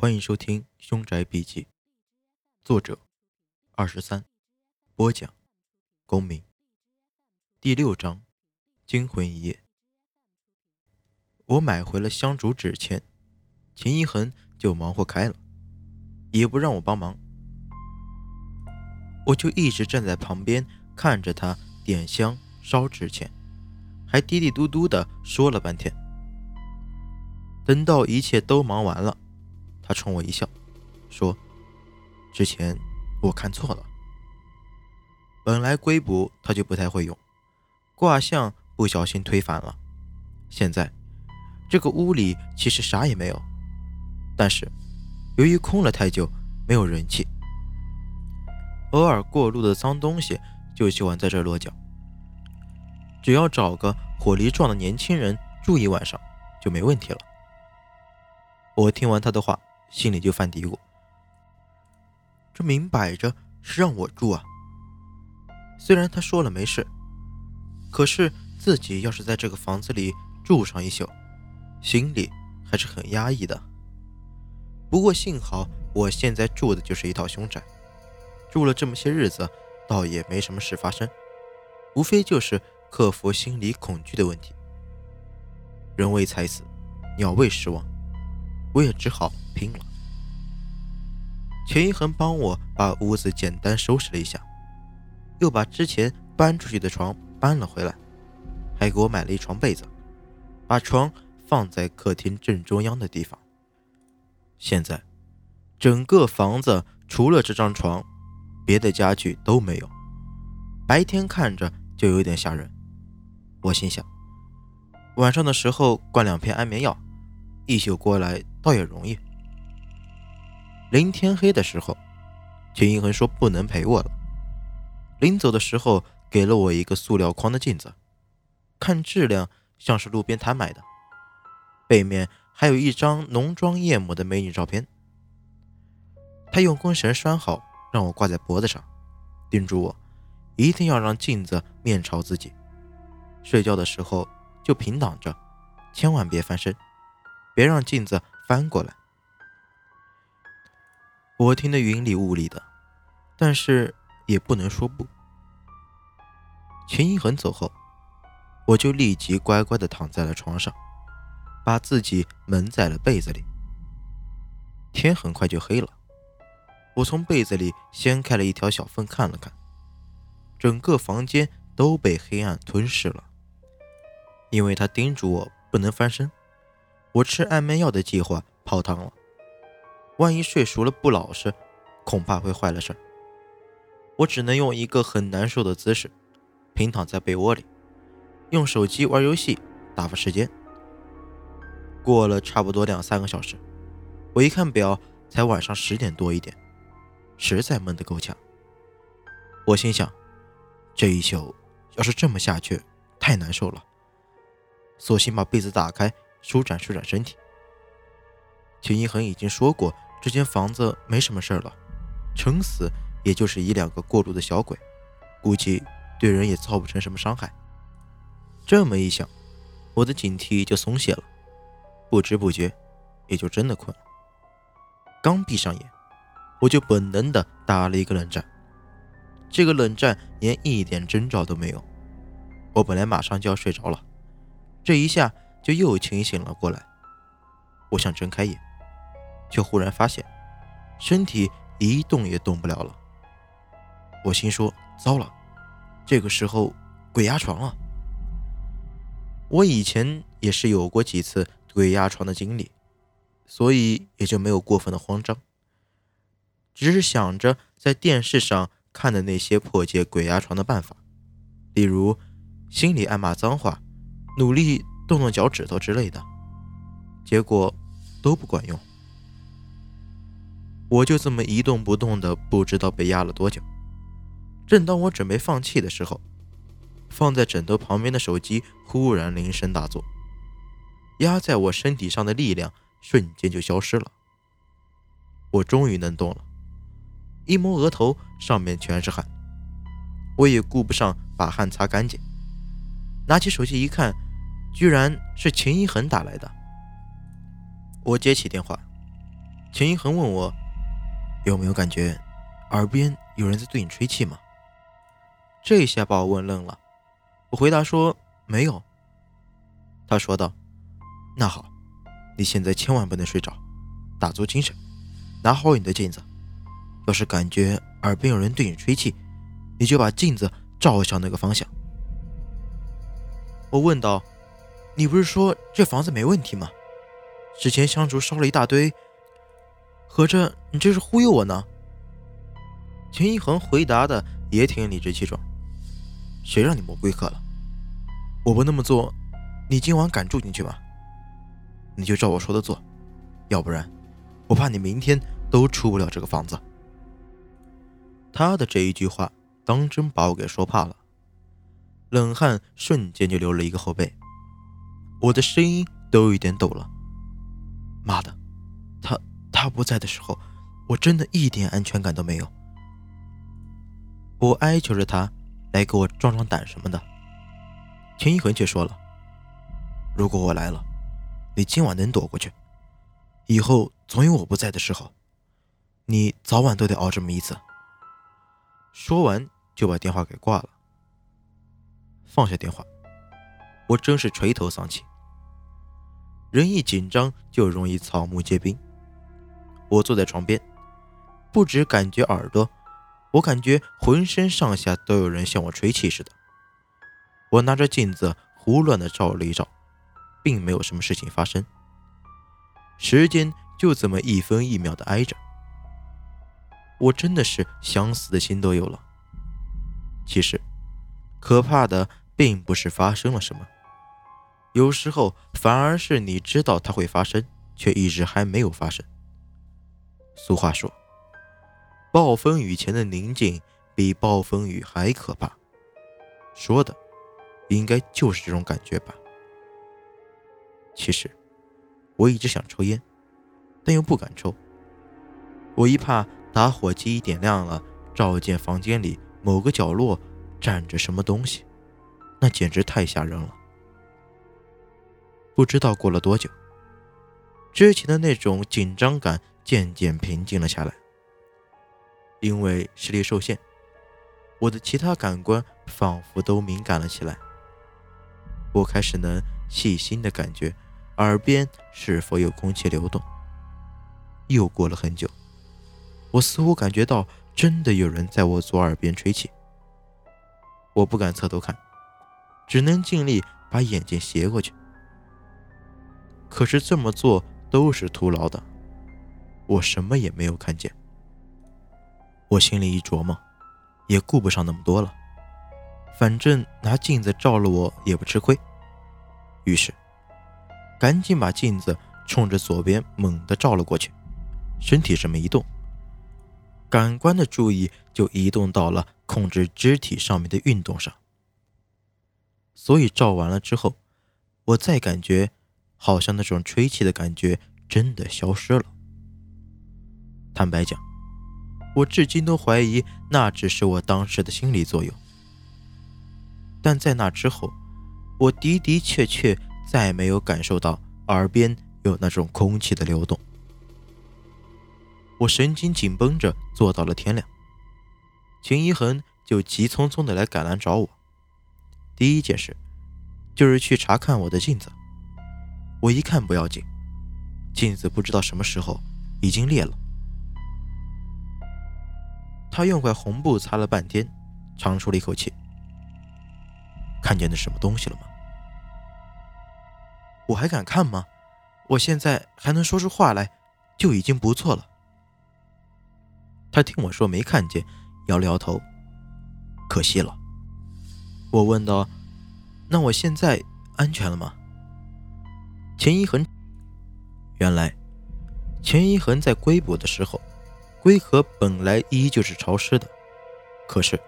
欢迎收听《凶宅笔记》，作者二十三，播讲公明。第六章，惊魂一夜。我买回了香烛纸钱，秦一恒就忙活开了，也不让我帮忙，我就一直站在旁边看着他点香烧纸钱，还嘀嘀嘟嘟的说了半天。等到一切都忙完了。他冲我一笑，说：“之前我看错了，本来龟卜他就不太会用，卦象不小心推反了。现在这个屋里其实啥也没有，但是由于空了太久，没有人气，偶尔过路的脏东西就喜欢在这落脚。只要找个火力壮的年轻人住一晚上，就没问题了。”我听完他的话。心里就犯嘀咕：这明摆着是让我住啊！虽然他说了没事，可是自己要是在这个房子里住上一宿，心里还是很压抑的。不过幸好我现在住的就是一套凶宅，住了这么些日子，倒也没什么事发生，无非就是克服心理恐惧的问题。人为财死，鸟为食亡。我也只好拼了。钱一恒帮我把屋子简单收拾了一下，又把之前搬出去的床搬了回来，还给我买了一床被子，把床放在客厅正中央的地方。现在，整个房子除了这张床，别的家具都没有。白天看着就有点吓人。我心想，晚上的时候灌两片安眠药。一宿过来倒也容易。临天黑的时候，秦一恒说不能陪我了。临走的时候，给了我一个塑料框的镜子，看质量像是路边摊买的，背面还有一张浓妆艳抹的美女照片。他用弓绳拴好，让我挂在脖子上，叮嘱我一定要让镜子面朝自己，睡觉的时候就平躺着，千万别翻身。别让镜子翻过来。我听得云里雾里的，但是也不能说不。秦一恒走后，我就立即乖乖的躺在了床上，把自己蒙在了被子里。天很快就黑了，我从被子里掀开了一条小缝，看了看，整个房间都被黑暗吞噬了。因为他叮嘱我不能翻身。我吃安眠药的计划泡汤了，万一睡熟了不老实，恐怕会坏了事儿。我只能用一个很难受的姿势，平躺在被窝里，用手机玩游戏打发时间。过了差不多两三个小时，我一看表，才晚上十点多一点，实在闷得够呛。我心想，这一宿要是这么下去，太难受了，索性把被子打开。舒展舒展身体。秦一恒已经说过，这间房子没什么事儿了，撑死也就是一两个过路的小鬼，估计对人也造不成什么伤害。这么一想，我的警惕就松懈了，不知不觉也就真的困了。刚闭上眼，我就本能的打了一个冷战。这个冷战连一点征兆都没有，我本来马上就要睡着了，这一下。就又清醒了过来。我想睁开眼，却忽然发现身体一动也动不了了。我心说：糟了，这个时候鬼压床了。我以前也是有过几次鬼压床的经历，所以也就没有过分的慌张，只是想着在电视上看的那些破解鬼压床的办法，例如心里暗骂脏话，努力。动动脚趾头之类的，结果都不管用。我就这么一动不动的，不知道被压了多久。正当我准备放弃的时候，放在枕头旁边的手机忽然铃声大作，压在我身体上的力量瞬间就消失了。我终于能动了，一摸额头，上面全是汗。我也顾不上把汗擦干净，拿起手机一看。居然是秦一恒打来的。我接起电话，秦一恒问我有没有感觉耳边有人在对你吹气吗？这下把我问愣了。我回答说没有。他说道：“那好，你现在千万不能睡着，打足精神，拿好你的镜子。要是感觉耳边有人对你吹气，你就把镜子照向那个方向。”我问道：“你不是说这房子没问题吗？之前香烛烧了一大堆，合着你这是忽悠我呢？”秦一恒回答的也挺理直气壮：“谁让你摸龟壳了？我不那么做，你今晚敢住进去吗？你就照我说的做，要不然我怕你明天都出不了这个房子。”他的这一句话，当真把我给说怕了。冷汗瞬间就流了一个后背，我的声音都有一点抖了。妈的，他他不在的时候，我真的一点安全感都没有。我哀求着他来给我壮壮胆什么的，钱一恒却说了：“如果我来了，你今晚能躲过去，以后总有我不在的时候，你早晚都得熬这么一次。”说完就把电话给挂了。放下电话，我真是垂头丧气。人一紧张就容易草木皆兵。我坐在床边，不止感觉耳朵，我感觉浑身上下都有人向我吹气似的。我拿着镜子胡乱的照了一照，并没有什么事情发生。时间就这么一分一秒的挨着，我真的是想死的心都有了。其实，可怕的。并不是发生了什么，有时候反而是你知道它会发生，却一直还没有发生。俗话说，暴风雨前的宁静比暴风雨还可怕，说的应该就是这种感觉吧。其实我一直想抽烟，但又不敢抽，我一怕打火机点亮了，照见房间里某个角落站着什么东西。那简直太吓人了。不知道过了多久，之前的那种紧张感渐渐平静了下来。因为视力受限，我的其他感官仿佛都敏感了起来。我开始能细心的感觉耳边是否有空气流动。又过了很久，我似乎感觉到真的有人在我左耳边吹气。我不敢侧头看。只能尽力把眼睛斜过去，可是这么做都是徒劳的，我什么也没有看见。我心里一琢磨，也顾不上那么多了，反正拿镜子照了我也不吃亏。于是，赶紧把镜子冲着左边猛地照了过去，身体这么一动，感官的注意就移动到了控制肢体上面的运动上。所以照完了之后，我再感觉，好像那种吹气的感觉真的消失了。坦白讲，我至今都怀疑那只是我当时的心理作用。但在那之后，我的的确确再没有感受到耳边有那种空气的流动。我神经紧绷着坐到了天亮，秦一恒就急匆匆的来赶来找我。第一件事就是去查看我的镜子。我一看不要紧，镜子不知道什么时候已经裂了。他用块红布擦了半天，长出了一口气。看见那什么东西了吗？我还敢看吗？我现在还能说出话来，就已经不错了。他听我说没看见，摇了摇头。可惜了。我问道：“那我现在安全了吗？”钱一恒，原来钱一恒在归捕的时候，龟壳本来依旧是潮湿的，可是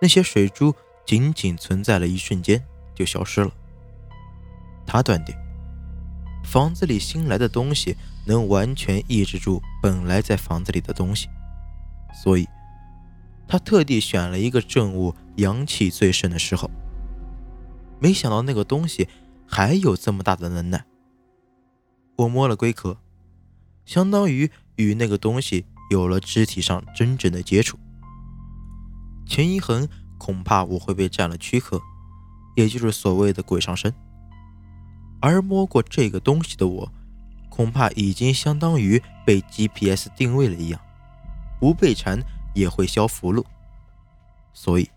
那些水珠仅仅存在了一瞬间就消失了。他断定房子里新来的东西能完全抑制住本来在房子里的东西，所以。他特地选了一个正午阳气最盛的时候，没想到那个东西还有这么大的能耐。我摸了龟壳，相当于与那个东西有了肢体上真正的接触。钱一恒恐怕我会被占了躯壳，也就是所谓的鬼上身。而摸过这个东西的我，恐怕已经相当于被 GPS 定位了一样，不被缠也会消符箓。所以，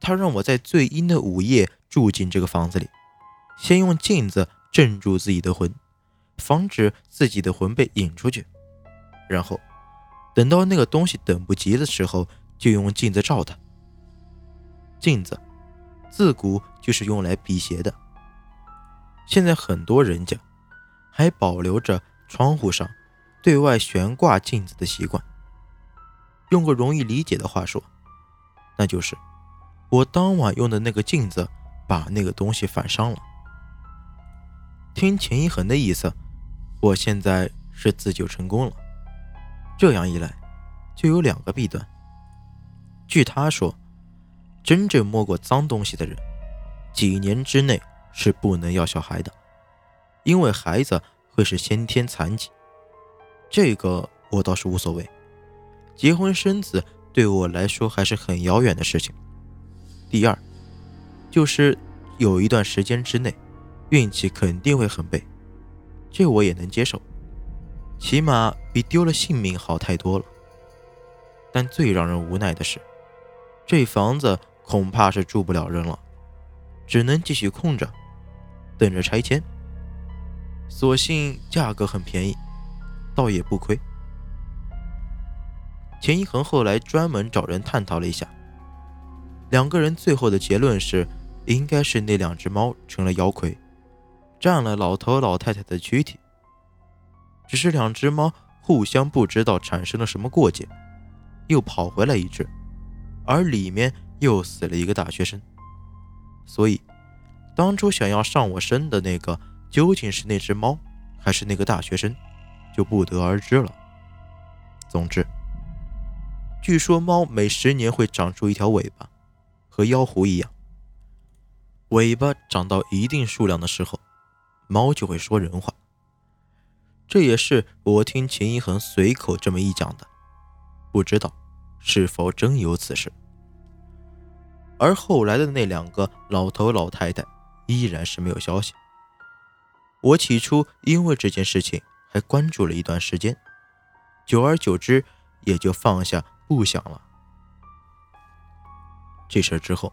他让我在最阴的午夜住进这个房子里，先用镜子镇住自己的魂，防止自己的魂被引出去，然后等到那个东西等不及的时候，就用镜子照它。镜子自古就是用来辟邪的。现在很多人家还保留着窗户上对外悬挂镜子的习惯。用个容易理解的话说，那就是我当晚用的那个镜子把那个东西反伤了。听钱一恒的意思，我现在是自救成功了。这样一来，就有两个弊端。据他说，真正摸过脏东西的人，几年之内。是不能要小孩的，因为孩子会是先天残疾。这个我倒是无所谓，结婚生子对我来说还是很遥远的事情。第二，就是有一段时间之内，运气肯定会很背，这我也能接受，起码比丢了性命好太多了。但最让人无奈的是，这房子恐怕是住不了人了，只能继续空着。等着拆迁，所幸价格很便宜，倒也不亏。钱一恒后来专门找人探讨了一下，两个人最后的结论是，应该是那两只猫成了妖魁，占了老头老太太的躯体。只是两只猫互相不知道产生了什么过节，又跑回来一只，而里面又死了一个大学生，所以。当初想要上我身的那个，究竟是那只猫，还是那个大学生，就不得而知了。总之，据说猫每十年会长出一条尾巴，和妖狐一样。尾巴长到一定数量的时候，猫就会说人话。这也是我听秦一恒随口这么一讲的，不知道是否真有此事。而后来的那两个老头老太太。依然是没有消息。我起初因为这件事情还关注了一段时间，久而久之也就放下不想了。这事之后，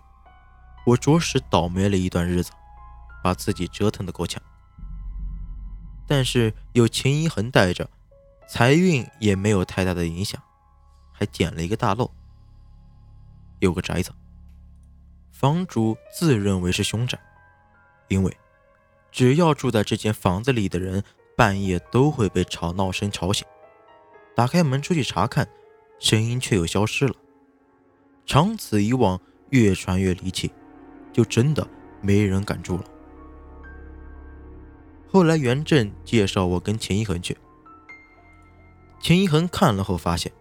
我着实倒霉了一段日子，把自己折腾的够呛。但是有秦一恒带着，财运也没有太大的影响，还捡了一个大漏。有个宅子，房主自认为是凶宅。因为，只要住在这间房子里的人，半夜都会被吵闹声吵醒。打开门出去查看，声音却又消失了。长此以往，越传越离奇，就真的没人敢住了。后来袁振介绍我跟秦一恒去，秦一恒看了后发现，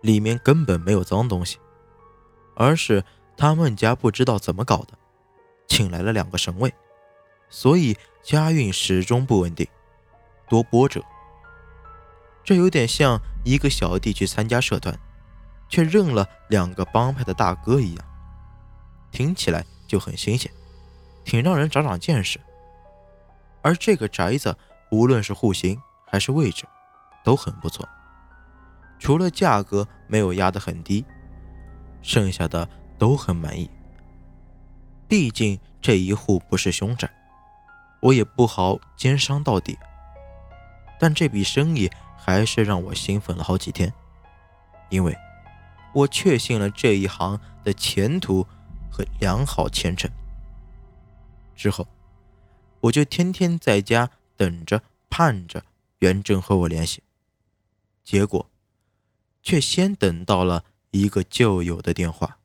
里面根本没有脏东西，而是他们家不知道怎么搞的，请来了两个神位。所以家运始终不稳定，多波折。这有点像一个小弟去参加社团，却认了两个帮派的大哥一样，听起来就很新鲜，挺让人长长见识。而这个宅子，无论是户型还是位置，都很不错，除了价格没有压得很低，剩下的都很满意。毕竟这一户不是凶宅。我也不好奸商到底，但这笔生意还是让我兴奋了好几天，因为我确信了这一行的前途和良好前程。之后，我就天天在家等着盼着袁正和我联系，结果却先等到了一个旧友的电话。